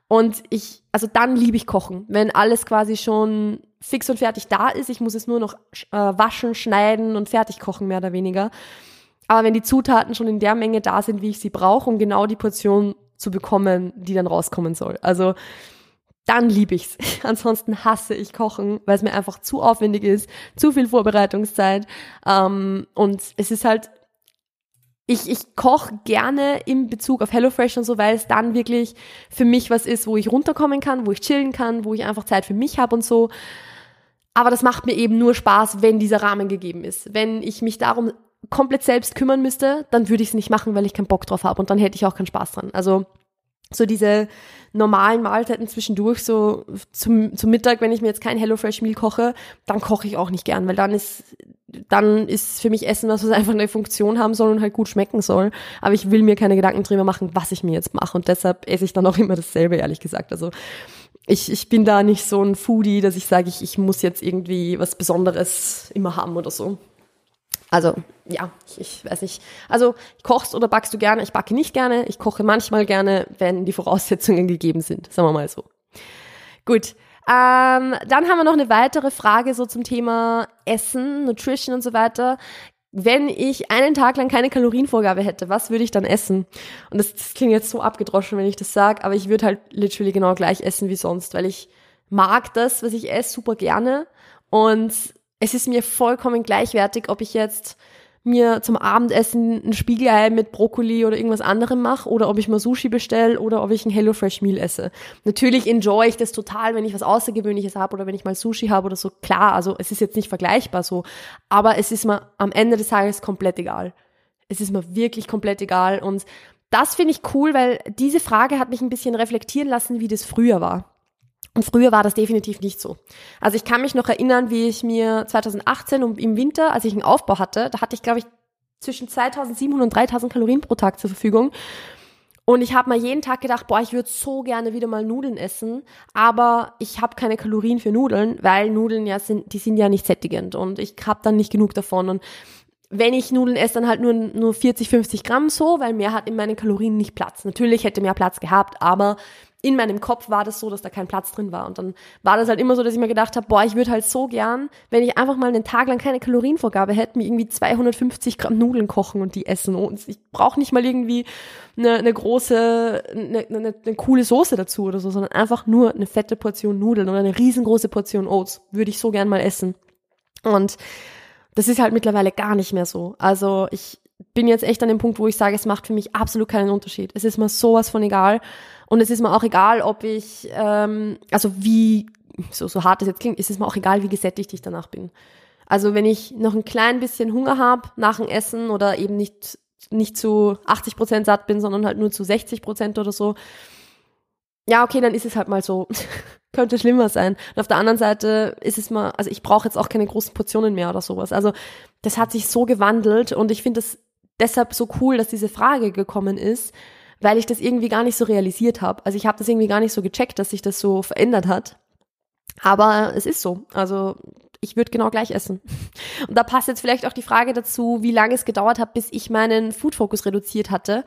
Und ich, also dann liebe ich Kochen, wenn alles quasi schon fix und fertig da ist. Ich muss es nur noch äh, waschen, schneiden und fertig kochen, mehr oder weniger. Aber wenn die Zutaten schon in der Menge da sind, wie ich sie brauche, um genau die Portion zu bekommen, die dann rauskommen soll. Also dann liebe ich's. Ansonsten hasse ich Kochen, weil es mir einfach zu aufwendig ist, zu viel Vorbereitungszeit. Ähm, und es ist halt, ich, ich koche gerne im Bezug auf HelloFresh und so, weil es dann wirklich für mich was ist, wo ich runterkommen kann, wo ich chillen kann, wo ich einfach Zeit für mich habe und so. Aber das macht mir eben nur Spaß, wenn dieser Rahmen gegeben ist. Wenn ich mich darum komplett selbst kümmern müsste, dann würde ich es nicht machen, weil ich keinen Bock drauf habe und dann hätte ich auch keinen Spaß dran. Also so diese normalen Mahlzeiten zwischendurch, so zum, zum Mittag, wenn ich mir jetzt kein HelloFresh Meal koche, dann koche ich auch nicht gern, weil dann ist, dann ist für mich Essen was, was einfach eine Funktion haben soll und halt gut schmecken soll. Aber ich will mir keine Gedanken drüber machen, was ich mir jetzt mache und deshalb esse ich dann auch immer dasselbe, ehrlich gesagt. Also ich, ich bin da nicht so ein Foodie, dass ich sage, ich, ich muss jetzt irgendwie was Besonderes immer haben oder so. Also, ja, ich, ich weiß nicht. Also, kochst oder backst du gerne? Ich backe nicht gerne. Ich koche manchmal gerne, wenn die Voraussetzungen gegeben sind. Sagen wir mal so. Gut. Ähm, dann haben wir noch eine weitere Frage so zum Thema Essen, Nutrition und so weiter. Wenn ich einen Tag lang keine Kalorienvorgabe hätte, was würde ich dann essen? Und das, das klingt jetzt so abgedroschen, wenn ich das sage, aber ich würde halt literally genau gleich essen wie sonst, weil ich mag das, was ich esse, super gerne. Und es ist mir vollkommen gleichwertig, ob ich jetzt mir zum Abendessen ein Spiegelei mit Brokkoli oder irgendwas anderem mache oder ob ich mal Sushi bestelle oder ob ich ein HelloFresh Meal esse. Natürlich enjoy ich das total, wenn ich was Außergewöhnliches habe oder wenn ich mal Sushi habe oder so. Klar, also es ist jetzt nicht vergleichbar so, aber es ist mir am Ende des Tages komplett egal. Es ist mir wirklich komplett egal und das finde ich cool, weil diese Frage hat mich ein bisschen reflektieren lassen, wie das früher war. Und früher war das definitiv nicht so. Also ich kann mich noch erinnern, wie ich mir 2018 um, im Winter, als ich einen Aufbau hatte, da hatte ich, glaube ich, zwischen 2700 und 3000 Kalorien pro Tag zur Verfügung. Und ich habe mal jeden Tag gedacht, boah, ich würde so gerne wieder mal Nudeln essen, aber ich habe keine Kalorien für Nudeln, weil Nudeln ja sind, die sind ja nicht sättigend und ich habe dann nicht genug davon. Und wenn ich Nudeln esse, dann halt nur, nur 40, 50 Gramm so, weil mehr hat in meinen Kalorien nicht Platz. Natürlich hätte mehr Platz gehabt, aber in meinem Kopf war das so, dass da kein Platz drin war. Und dann war das halt immer so, dass ich mir gedacht habe, boah, ich würde halt so gern, wenn ich einfach mal einen Tag lang keine Kalorienvorgabe hätte, mir irgendwie 250 Gramm Nudeln kochen und die essen. Und ich brauche nicht mal irgendwie eine, eine große, eine, eine, eine coole Soße dazu oder so, sondern einfach nur eine fette Portion Nudeln oder eine riesengroße Portion Oats. Würde ich so gern mal essen. Und das ist halt mittlerweile gar nicht mehr so. Also ich bin jetzt echt an dem Punkt, wo ich sage, es macht für mich absolut keinen Unterschied. Es ist mir sowas von egal. Und es ist mir auch egal, ob ich, ähm, also wie, so, so hart es jetzt klingt, ist es mir auch egal, wie gesättigt ich danach bin. Also wenn ich noch ein klein bisschen Hunger habe nach dem Essen oder eben nicht, nicht zu 80 Prozent satt bin, sondern halt nur zu 60 Prozent oder so, ja, okay, dann ist es halt mal so. Könnte schlimmer sein. Und auf der anderen Seite ist es mal, also ich brauche jetzt auch keine großen Portionen mehr oder sowas. Also das hat sich so gewandelt und ich finde es deshalb so cool, dass diese Frage gekommen ist, weil ich das irgendwie gar nicht so realisiert habe. Also ich habe das irgendwie gar nicht so gecheckt, dass sich das so verändert hat. Aber es ist so. Also ich würde genau gleich essen. Und da passt jetzt vielleicht auch die Frage dazu, wie lange es gedauert hat, bis ich meinen Food Focus reduziert hatte.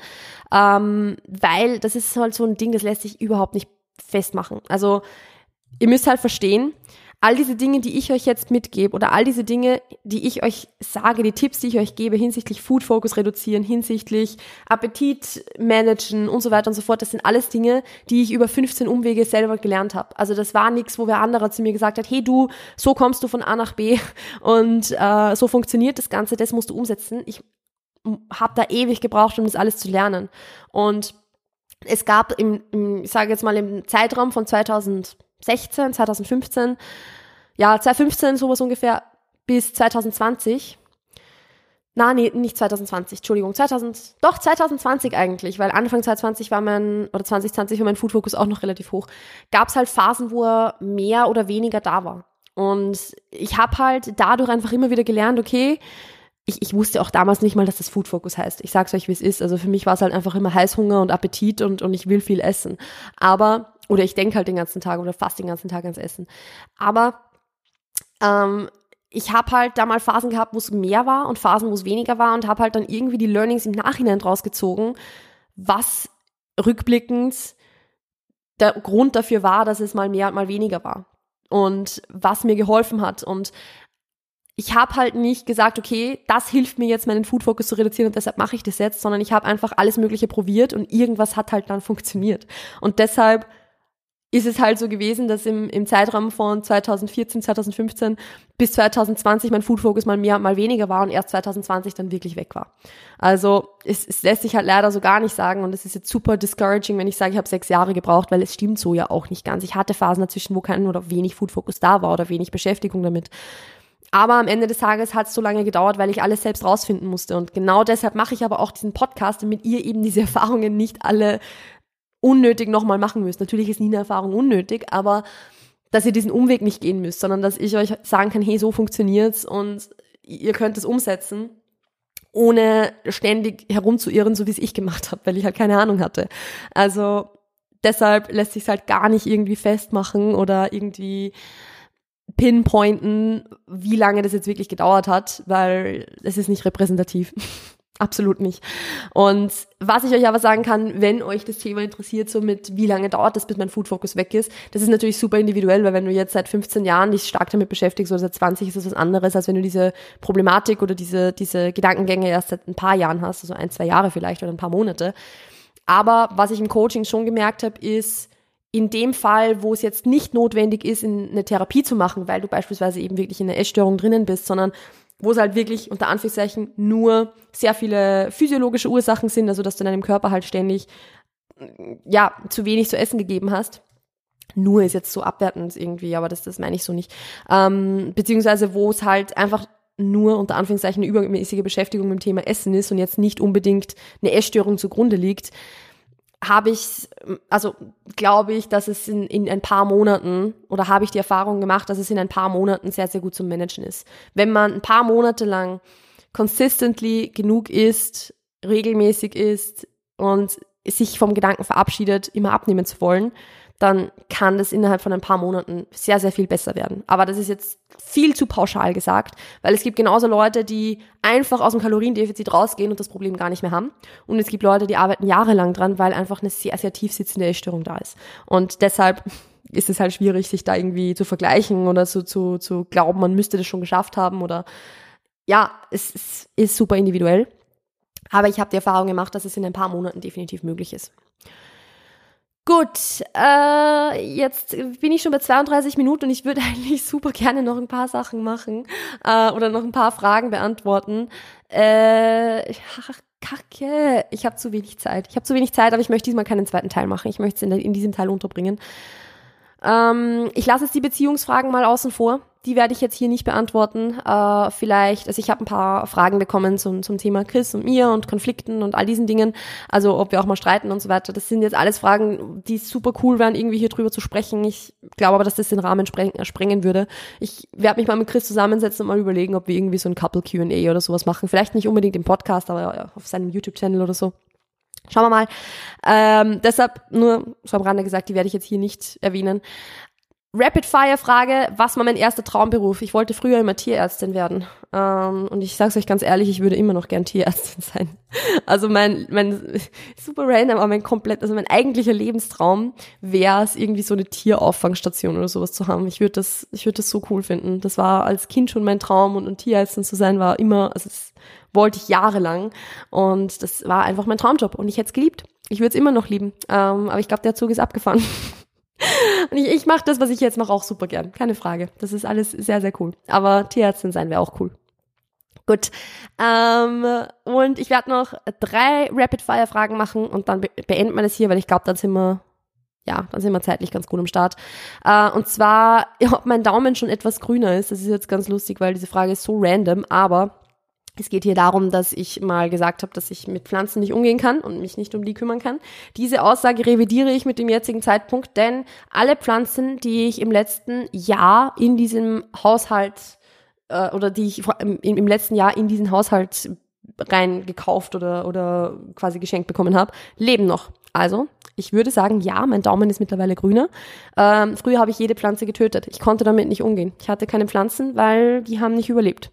Ähm, weil das ist halt so ein Ding, das lässt sich überhaupt nicht festmachen. Also ihr müsst halt verstehen, all diese Dinge, die ich euch jetzt mitgebe oder all diese Dinge, die ich euch sage, die Tipps, die ich euch gebe hinsichtlich Food Focus reduzieren, hinsichtlich Appetit managen und so weiter und so fort, das sind alles Dinge, die ich über 15 Umwege selber gelernt habe. Also das war nichts, wo wer anderer zu mir gesagt hat, hey du, so kommst du von A nach B und äh, so funktioniert das Ganze, das musst du umsetzen. Ich habe da ewig gebraucht, um das alles zu lernen. Und es gab im, im ich sage jetzt mal im Zeitraum von 2000 2016, 2015, ja, 2015 sowas ungefähr bis 2020. Na, nee, nicht 2020, Entschuldigung, 2000, doch 2020 eigentlich, weil Anfang 2020 war mein, oder 2020 war mein Food Focus auch noch relativ hoch, gab es halt Phasen, wo er mehr oder weniger da war. Und ich habe halt dadurch einfach immer wieder gelernt, okay, ich, ich wusste auch damals nicht mal, dass das Food Focus heißt. Ich sag's euch, wie es ist. Also für mich war es halt einfach immer Heißhunger und Appetit und, und ich will viel essen. Aber oder ich denke halt den ganzen Tag oder fast den ganzen Tag ans Essen. Aber ähm, ich habe halt da mal Phasen gehabt, wo es mehr war und Phasen, wo es weniger war und habe halt dann irgendwie die Learnings im Nachhinein draus gezogen, was rückblickend der Grund dafür war, dass es mal mehr und mal weniger war und was mir geholfen hat. Und ich habe halt nicht gesagt, okay, das hilft mir jetzt, meinen Food Focus zu reduzieren und deshalb mache ich das jetzt, sondern ich habe einfach alles Mögliche probiert und irgendwas hat halt dann funktioniert. Und deshalb ist es halt so gewesen, dass im, im Zeitraum von 2014, 2015 bis 2020 mein Food Focus mal mehr, mal weniger war und erst 2020 dann wirklich weg war. Also es, es lässt sich halt leider so gar nicht sagen und es ist jetzt super discouraging, wenn ich sage, ich habe sechs Jahre gebraucht, weil es stimmt so ja auch nicht ganz. Ich hatte Phasen dazwischen, wo kein oder wenig Food Focus da war oder wenig Beschäftigung damit. Aber am Ende des Tages hat es so lange gedauert, weil ich alles selbst rausfinden musste. Und genau deshalb mache ich aber auch diesen Podcast, damit ihr eben diese Erfahrungen nicht alle unnötig nochmal machen müsst. Natürlich ist nie eine Erfahrung unnötig, aber dass ihr diesen Umweg nicht gehen müsst, sondern dass ich euch sagen kann, hey, so funktioniert's und ihr könnt es umsetzen, ohne ständig herumzuirren, so wie es ich gemacht habe, weil ich halt keine Ahnung hatte. Also deshalb lässt sich halt gar nicht irgendwie festmachen oder irgendwie pinpointen, wie lange das jetzt wirklich gedauert hat, weil es ist nicht repräsentativ. Absolut nicht. Und was ich euch aber sagen kann, wenn euch das Thema interessiert, so mit wie lange dauert das, bis mein Food Focus weg ist, das ist natürlich super individuell, weil wenn du jetzt seit 15 Jahren dich stark damit beschäftigst oder seit 20 ist das was anderes, als wenn du diese Problematik oder diese, diese Gedankengänge erst seit ein paar Jahren hast, also ein, zwei Jahre vielleicht oder ein paar Monate. Aber was ich im Coaching schon gemerkt habe, ist, in dem Fall, wo es jetzt nicht notwendig ist, in eine Therapie zu machen, weil du beispielsweise eben wirklich in einer Essstörung drinnen bist, sondern wo es halt wirklich unter Anführungszeichen nur sehr viele physiologische Ursachen sind, also dass du deinem Körper halt ständig ja zu wenig zu essen gegeben hast. Nur ist jetzt so abwertend irgendwie, aber das, das meine ich so nicht. Ähm, beziehungsweise wo es halt einfach nur unter Anführungszeichen eine übermäßige Beschäftigung mit dem Thema Essen ist und jetzt nicht unbedingt eine Essstörung zugrunde liegt, habe ich, also glaube ich, dass es in, in ein paar Monaten oder habe ich die Erfahrung gemacht, dass es in ein paar Monaten sehr, sehr gut zum Managen ist. Wenn man ein paar Monate lang consistently genug isst, regelmäßig isst und sich vom Gedanken verabschiedet, immer abnehmen zu wollen, dann kann das innerhalb von ein paar Monaten sehr, sehr viel besser werden. Aber das ist jetzt viel zu pauschal gesagt, weil es gibt genauso Leute, die einfach aus dem Kaloriendefizit rausgehen und das Problem gar nicht mehr haben. Und es gibt Leute, die arbeiten jahrelang dran, weil einfach eine sehr, sehr tief sitzende Essstörung da ist. Und deshalb ist es halt schwierig, sich da irgendwie zu vergleichen oder so zu, zu glauben, man müsste das schon geschafft haben oder ja, es, es ist super individuell. Aber ich habe die Erfahrung gemacht, dass es in ein paar Monaten definitiv möglich ist. Gut, äh, jetzt bin ich schon bei 32 Minuten und ich würde eigentlich super gerne noch ein paar Sachen machen äh, oder noch ein paar Fragen beantworten. Äh, ach, Kacke, ich habe zu wenig Zeit. Ich habe zu wenig Zeit, aber ich möchte diesmal keinen zweiten Teil machen. Ich möchte es in, in diesem Teil unterbringen. Ähm, ich lasse jetzt die Beziehungsfragen mal außen vor. Die werde ich jetzt hier nicht beantworten. Äh, vielleicht, also ich habe ein paar Fragen bekommen zum, zum Thema Chris und mir und Konflikten und all diesen Dingen. Also ob wir auch mal streiten und so weiter. Das sind jetzt alles Fragen, die super cool wären, irgendwie hier drüber zu sprechen. Ich glaube aber, dass das den Rahmen spreng, äh, sprengen würde. Ich werde mich mal mit Chris zusammensetzen und mal überlegen, ob wir irgendwie so ein Couple Q&A oder sowas machen. Vielleicht nicht unbedingt im Podcast, aber auf seinem YouTube-Channel oder so. Schauen wir mal. Ähm, deshalb nur so am Rande gesagt, die werde ich jetzt hier nicht erwähnen. Rapid-Fire-Frage, was war mein erster Traumberuf? Ich wollte früher immer Tierärztin werden. Ähm, und ich sag's euch ganz ehrlich, ich würde immer noch gern Tierärztin sein. Also mein, mein super random, aber mein komplett, also mein eigentlicher Lebenstraum wäre es, irgendwie so eine Tierauffangstation oder sowas zu haben. Ich würde das, ich würde das so cool finden. Das war als Kind schon mein Traum und, und Tierärztin zu sein war immer, also das wollte ich jahrelang. Und das war einfach mein Traumjob und ich hätte es geliebt. Ich würde es immer noch lieben. Ähm, aber ich glaube, der Zug ist abgefahren. Und ich, ich mache das, was ich jetzt mache, auch super gern. Keine Frage. Das ist alles sehr, sehr cool. Aber Tierärztin sein wäre auch cool. Gut. Ähm, und ich werde noch drei Rapid-Fire-Fragen machen und dann be beenden wir das hier, weil ich glaube, dann sind wir, ja, dann sind wir zeitlich ganz gut am Start. Äh, und zwar, ob mein Daumen schon etwas grüner ist. Das ist jetzt ganz lustig, weil diese Frage ist so random, aber es geht hier darum, dass ich mal gesagt habe, dass ich mit Pflanzen nicht umgehen kann und mich nicht um die kümmern kann. Diese Aussage revidiere ich mit dem jetzigen Zeitpunkt, denn alle Pflanzen, die ich im letzten Jahr in diesem Haushalt äh, oder die ich im, im letzten Jahr in diesen Haushalt rein gekauft oder, oder quasi geschenkt bekommen habe, leben noch. Also, ich würde sagen, ja, mein Daumen ist mittlerweile grüner. Ähm, früher habe ich jede Pflanze getötet. Ich konnte damit nicht umgehen. Ich hatte keine Pflanzen, weil die haben nicht überlebt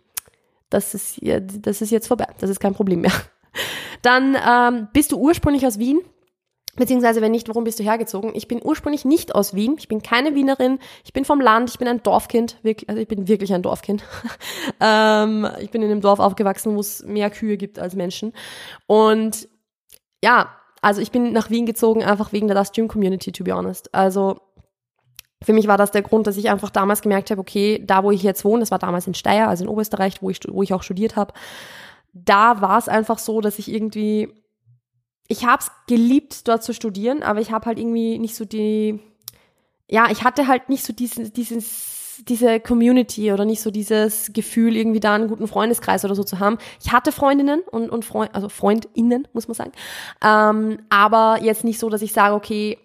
das ist, das ist jetzt vorbei. Das ist kein Problem mehr. Dann ähm, bist du ursprünglich aus Wien. Beziehungsweise, wenn nicht, warum bist du hergezogen? Ich bin ursprünglich nicht aus Wien. Ich bin keine Wienerin. Ich bin vom Land. Ich bin ein Dorfkind. Wirklich, also ich bin wirklich ein Dorfkind. ähm, ich bin in einem Dorf aufgewachsen, wo es mehr Kühe gibt als Menschen. Und ja, also ich bin nach Wien gezogen, einfach wegen der Last Gym Community, to be honest. Also für mich war das der Grund, dass ich einfach damals gemerkt habe, okay, da wo ich jetzt wohne, das war damals in Steyr, also in Oberösterreich, wo ich, wo ich auch studiert habe, da war es einfach so, dass ich irgendwie ich habe es geliebt, dort zu studieren, aber ich habe halt irgendwie nicht so die, ja, ich hatte halt nicht so diesen, dieses, diese Community oder nicht so dieses Gefühl, irgendwie da einen guten Freundeskreis oder so zu haben. Ich hatte Freundinnen und, und Freund, also Freundinnen, muss man sagen, ähm, aber jetzt nicht so, dass ich sage, okay,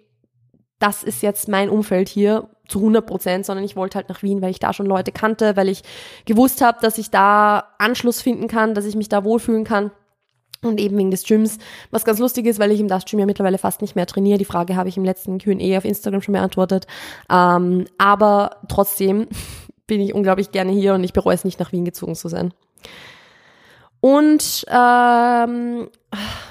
das ist jetzt mein Umfeld hier zu 100 Prozent, sondern ich wollte halt nach Wien, weil ich da schon Leute kannte, weil ich gewusst habe, dass ich da Anschluss finden kann, dass ich mich da wohlfühlen kann. Und eben wegen des Gyms, was ganz lustig ist, weil ich im das Gym ja mittlerweile fast nicht mehr trainiere. Die Frage habe ich im letzten Q&A auf Instagram schon beantwortet. Ähm, aber trotzdem bin ich unglaublich gerne hier und ich bereue es nicht, nach Wien gezogen zu sein. Und ähm,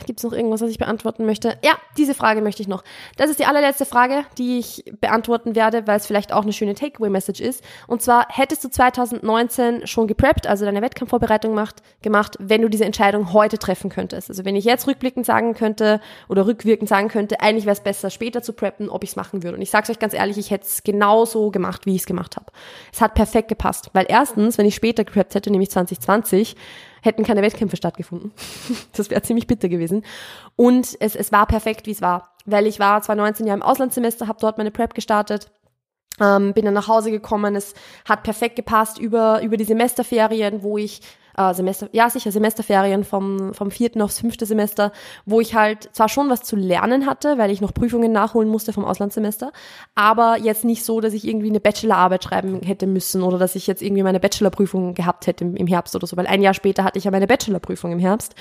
Gibt es noch irgendwas, was ich beantworten möchte? Ja, diese Frage möchte ich noch. Das ist die allerletzte Frage, die ich beantworten werde, weil es vielleicht auch eine schöne Takeaway-Message ist. Und zwar, hättest du 2019 schon gepreppt, also deine Wettkampfvorbereitung macht, gemacht, wenn du diese Entscheidung heute treffen könntest? Also wenn ich jetzt rückblickend sagen könnte oder rückwirkend sagen könnte, eigentlich wäre es besser, später zu preppen, ob ich es machen würde. Und ich sage euch ganz ehrlich, ich hätte es genauso gemacht, wie ich es gemacht habe. Es hat perfekt gepasst, weil erstens, wenn ich später gepreppt hätte, nämlich 2020, hätten keine Wettkämpfe stattgefunden. das wäre ziemlich bitter gewesen. Und es, es war perfekt, wie es war. Weil ich war 2019 ja im Auslandssemester, habe dort meine Prep gestartet, ähm, bin dann nach Hause gekommen. Es hat perfekt gepasst über, über die Semesterferien, wo ich äh, Semester, ja sicher, Semesterferien vom, vom vierten aufs fünfte Semester, wo ich halt zwar schon was zu lernen hatte, weil ich noch Prüfungen nachholen musste vom Auslandssemester, aber jetzt nicht so, dass ich irgendwie eine Bachelorarbeit schreiben hätte müssen oder dass ich jetzt irgendwie meine Bachelorprüfung gehabt hätte im, im Herbst oder so, weil ein Jahr später hatte ich ja meine Bachelorprüfung im Herbst.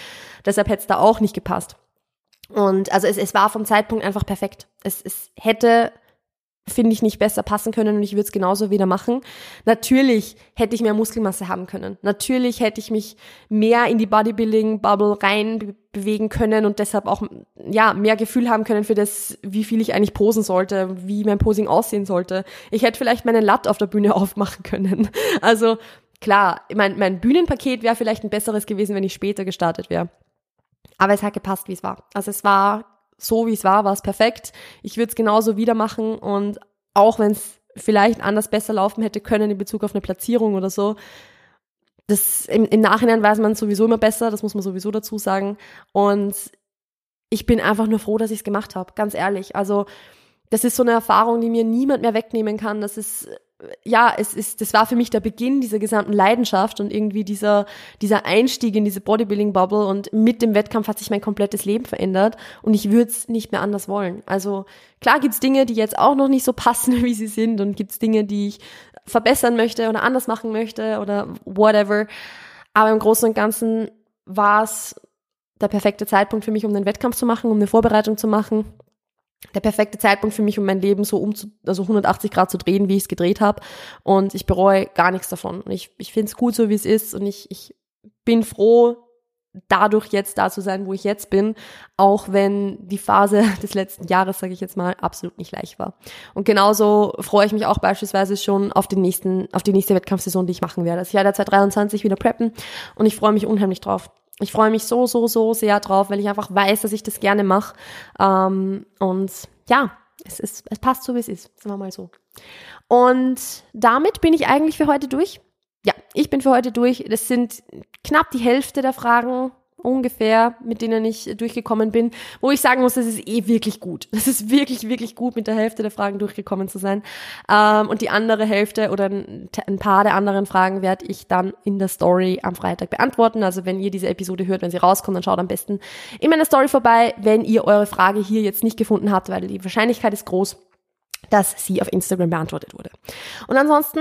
Deshalb hätte es da auch nicht gepasst. Und also es, es war vom Zeitpunkt einfach perfekt. Es, es hätte finde ich nicht besser passen können und ich würde es genauso wieder machen. Natürlich hätte ich mehr Muskelmasse haben können. Natürlich hätte ich mich mehr in die Bodybuilding-Bubble rein bewegen können und deshalb auch ja mehr Gefühl haben können für das, wie viel ich eigentlich posen sollte, wie mein Posing aussehen sollte. Ich hätte vielleicht meinen Latt auf der Bühne aufmachen können. Also klar, mein, mein Bühnenpaket wäre vielleicht ein besseres gewesen, wenn ich später gestartet wäre. Aber es hat gepasst, wie es war. Also es war so wie es war, war es perfekt. Ich würde es genauso wieder machen und auch wenn es vielleicht anders besser laufen hätte können in Bezug auf eine Platzierung oder so, das im, im Nachhinein weiß man sowieso immer besser, das muss man sowieso dazu sagen. Und ich bin einfach nur froh, dass ich es gemacht habe, ganz ehrlich. Also das ist so eine Erfahrung, die mir niemand mehr wegnehmen kann. Das ist ja, es ist, das war für mich der Beginn dieser gesamten Leidenschaft und irgendwie dieser, dieser Einstieg in diese Bodybuilding-Bubble und mit dem Wettkampf hat sich mein komplettes Leben verändert und ich würde es nicht mehr anders wollen. Also klar gibt's Dinge, die jetzt auch noch nicht so passen, wie sie sind und gibt's Dinge, die ich verbessern möchte oder anders machen möchte oder whatever. Aber im Großen und Ganzen war es der perfekte Zeitpunkt für mich, um den Wettkampf zu machen, um eine Vorbereitung zu machen der perfekte Zeitpunkt für mich, um mein Leben so um zu, also 180 Grad zu drehen, wie ich es gedreht habe. Und ich bereue gar nichts davon. Und ich, ich finde es gut, so wie es ist. Und ich, ich bin froh, dadurch jetzt da zu sein, wo ich jetzt bin, auch wenn die Phase des letzten Jahres, sage ich jetzt mal, absolut nicht leicht war. Und genauso freue ich mich auch beispielsweise schon auf den nächsten, auf die nächste Wettkampfsaison, die ich machen werde. Also ich werde 2023 wieder preppen und ich freue mich unheimlich drauf. Ich freue mich so, so, so sehr drauf, weil ich einfach weiß, dass ich das gerne mache. Ähm, und ja, es, ist, es passt so, wie es ist, sagen wir mal so. Und damit bin ich eigentlich für heute durch. Ja, ich bin für heute durch. Das sind knapp die Hälfte der Fragen ungefähr, mit denen ich durchgekommen bin, wo ich sagen muss, das ist eh wirklich gut. Das ist wirklich, wirklich gut, mit der Hälfte der Fragen durchgekommen zu sein. Ähm, und die andere Hälfte oder ein, ein paar der anderen Fragen werde ich dann in der Story am Freitag beantworten. Also wenn ihr diese Episode hört, wenn sie rauskommt, dann schaut am besten in meiner Story vorbei, wenn ihr eure Frage hier jetzt nicht gefunden habt, weil die Wahrscheinlichkeit ist groß, dass sie auf Instagram beantwortet wurde. Und ansonsten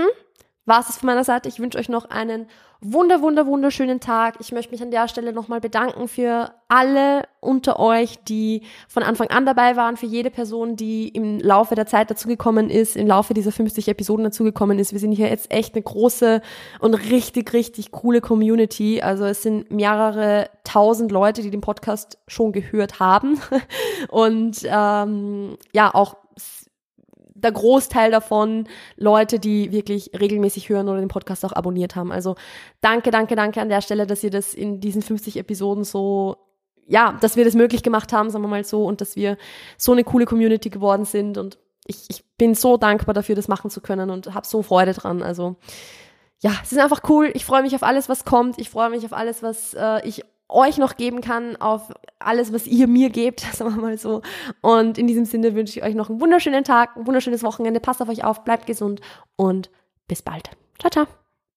war es von meiner Seite. Ich wünsche euch noch einen wunder, wunder, wunderschönen Tag. Ich möchte mich an der Stelle nochmal bedanken für alle unter euch, die von Anfang an dabei waren, für jede Person, die im Laufe der Zeit dazugekommen ist, im Laufe dieser 50 Episoden dazugekommen ist. Wir sind hier jetzt echt eine große und richtig, richtig coole Community. Also es sind mehrere tausend Leute, die den Podcast schon gehört haben. Und ähm, ja, auch der Großteil davon Leute, die wirklich regelmäßig hören oder den Podcast auch abonniert haben. Also danke, danke, danke an der Stelle, dass ihr das in diesen 50 Episoden so, ja, dass wir das möglich gemacht haben, sagen wir mal so, und dass wir so eine coole Community geworden sind. Und ich, ich bin so dankbar dafür, das machen zu können und habe so Freude dran. Also ja, es ist einfach cool. Ich freue mich auf alles, was kommt. Ich freue mich auf alles, was äh, ich euch noch geben kann, auf alles, was ihr mir gebt, sagen wir mal so. Und in diesem Sinne wünsche ich euch noch einen wunderschönen Tag, ein wunderschönes Wochenende. Passt auf euch auf, bleibt gesund und bis bald. Ciao, ciao.